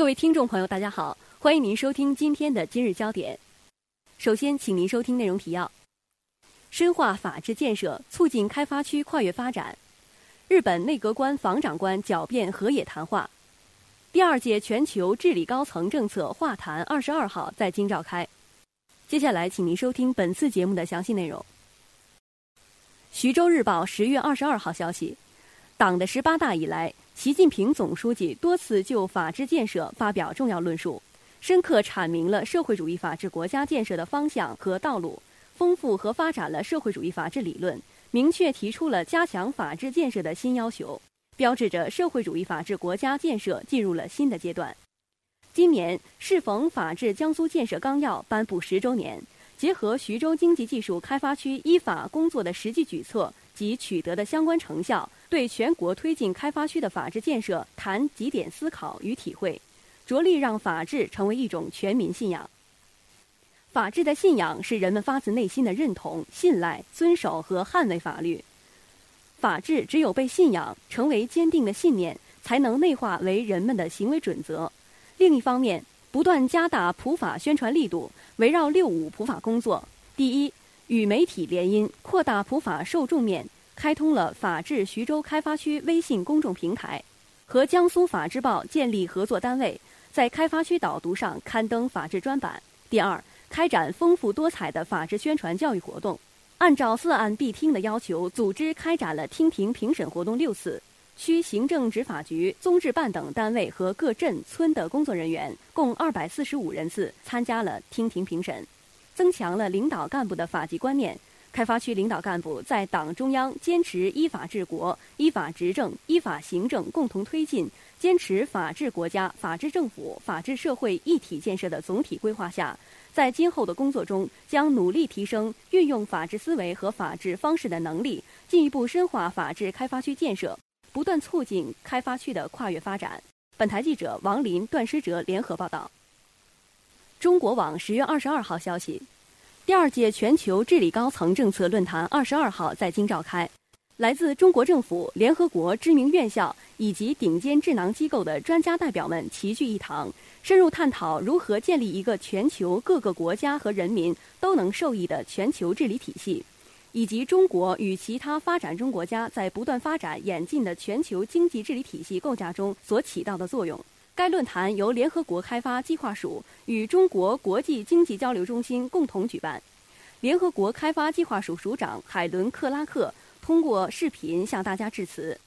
各位听众朋友，大家好，欢迎您收听今天的今日焦点。首先，请您收听内容提要：深化法治建设，促进开发区跨越发展。日本内阁官房长官狡辩河野谈话。第二届全球治理高层政策化谈二十二号在京召开。接下来，请您收听本次节目的详细内容。徐州日报十月二十二号消息，党的十八大以来。习近平总书记多次就法治建设发表重要论述，深刻阐明了社会主义法治国家建设的方向和道路，丰富和发展了社会主义法治理论，明确提出了加强法治建设的新要求，标志着社会主义法治国家建设进入了新的阶段。今年适逢《法治江苏建设纲要》颁布十周年，结合徐州经济技术开发区依法工作的实际举措及取得的相关成效。对全国推进开发区的法治建设谈几点思考与体会，着力让法治成为一种全民信仰。法治的信仰是人们发自内心的认同、信赖、遵守和捍卫法律。法治只有被信仰，成为坚定的信念，才能内化为人们的行为准则。另一方面，不断加大普法宣传力度，围绕“六五”普法工作：第一，与媒体联姻，扩大普法受众面。开通了法治徐州开发区微信公众平台，和江苏法制报建立合作单位，在开发区导读上刊登法治专版。第二，开展丰富多彩的法治宣传教育活动，按照四案必听的要求，组织开展了听庭评审活动六次。区行政执法局、综治办等单位和各镇村的工作人员共二百四十五人次参加了听庭评审，增强了领导干部的法纪观念。开发区领导干部在党中央坚持依法治国、依法执政、依法行政共同推进，坚持法治国家、法治政府、法治社会一体建设的总体规划下，在今后的工作中，将努力提升运用法治思维和法治方式的能力，进一步深化法治开发区建设，不断促进开发区的跨越发展。本台记者王林、段诗哲联合报道。中国网十月二十二号消息。第二届全球治理高层政策论坛二十二号在京召开，来自中国政府、联合国知名院校以及顶尖智囊机构的专家代表们齐聚一堂，深入探讨如何建立一个全球各个国家和人民都能受益的全球治理体系，以及中国与其他发展中国家在不断发展演进的全球经济治理体系构架中所起到的作用。该论坛由联合国开发计划署与中国国际经济交流中心共同举办。联合国开发计划署署长海伦·克拉克通过视频向大家致辞。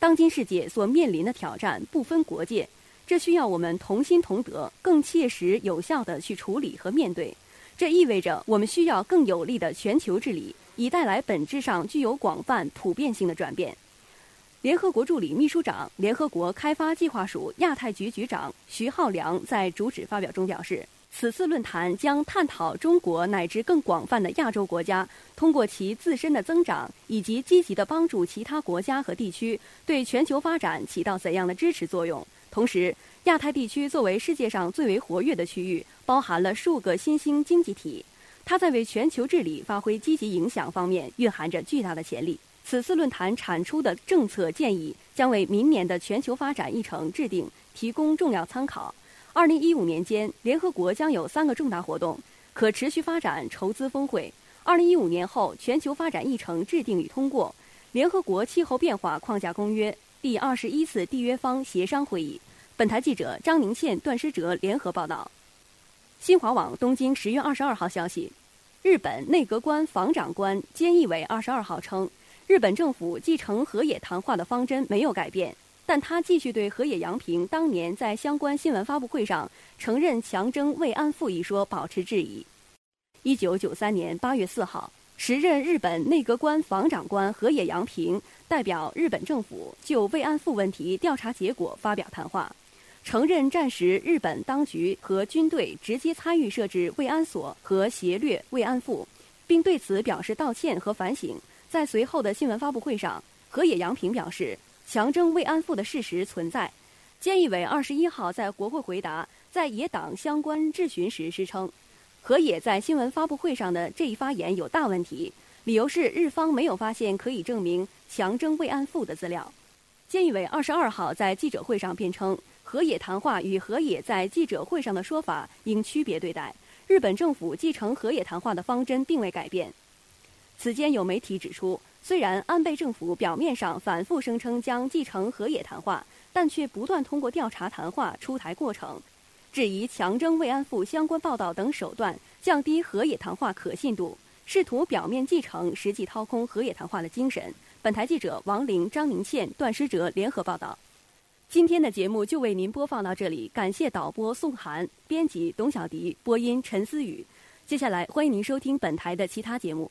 当今世界所面临的挑战不分国界，这需要我们同心同德，更切实有效地去处理和面对。这意味着我们需要更有力的全球治理，以带来本质上具有广泛普遍性的转变。联合国助理秘书长、联合国开发计划署亚太局局长徐浩良在主旨发表中表示，此次论坛将探讨中国乃至更广泛的亚洲国家通过其自身的增长，以及积极的帮助其他国家和地区对全球发展起到怎样的支持作用。同时，亚太地区作为世界上最为活跃的区域，包含了数个新兴经济体，它在为全球治理发挥积极影响方面蕴含着巨大的潜力。此次论坛产出的政策建议将为明年的全球发展议程制定提供重要参考。二零一五年间，联合国将有三个重大活动：可持续发展筹资峰会；二零一五年后全球发展议程制定与通过；联合国气候变化框架公约第二十一次缔约方协商会议。本台记者张宁倩、段诗哲联合报道。新华网东京十月二十二号消息，日本内阁官房长官菅义伟二十二号称。日本政府继承河野谈话的方针没有改变，但他继续对河野洋平当年在相关新闻发布会上承认强征慰安妇一说保持质疑。一九九三年八月四号，时任日本内阁官房长官河野洋平代表日本政府就慰安妇问题调查结果发表谈话，承认战时日本当局和军队直接参与设置慰安所和劫掠慰安妇，并对此表示道歉和反省。在随后的新闻发布会上，河野洋平表示，强征慰安妇的事实存在。菅义伟二十一号在国会回答在野党相关质询时时称，河野在新闻发布会上的这一发言有大问题，理由是日方没有发现可以证明强征慰安妇的资料。菅义伟二十二号在记者会上辩称，河野谈话与河野在记者会上的说法应区别对待。日本政府继承河野谈话的方针并未改变。此间有媒体指出，虽然安倍政府表面上反复声称将继承河野谈话，但却不断通过调查谈话出台过程，质疑强征慰安妇相关报道等手段，降低河野谈话可信度，试图表面继承，实际掏空河野谈话的精神。本台记者王玲、张宁倩、段诗哲联合报道。今天的节目就为您播放到这里，感谢导播宋涵、编辑董小迪、播音陈思雨。接下来欢迎您收听本台的其他节目。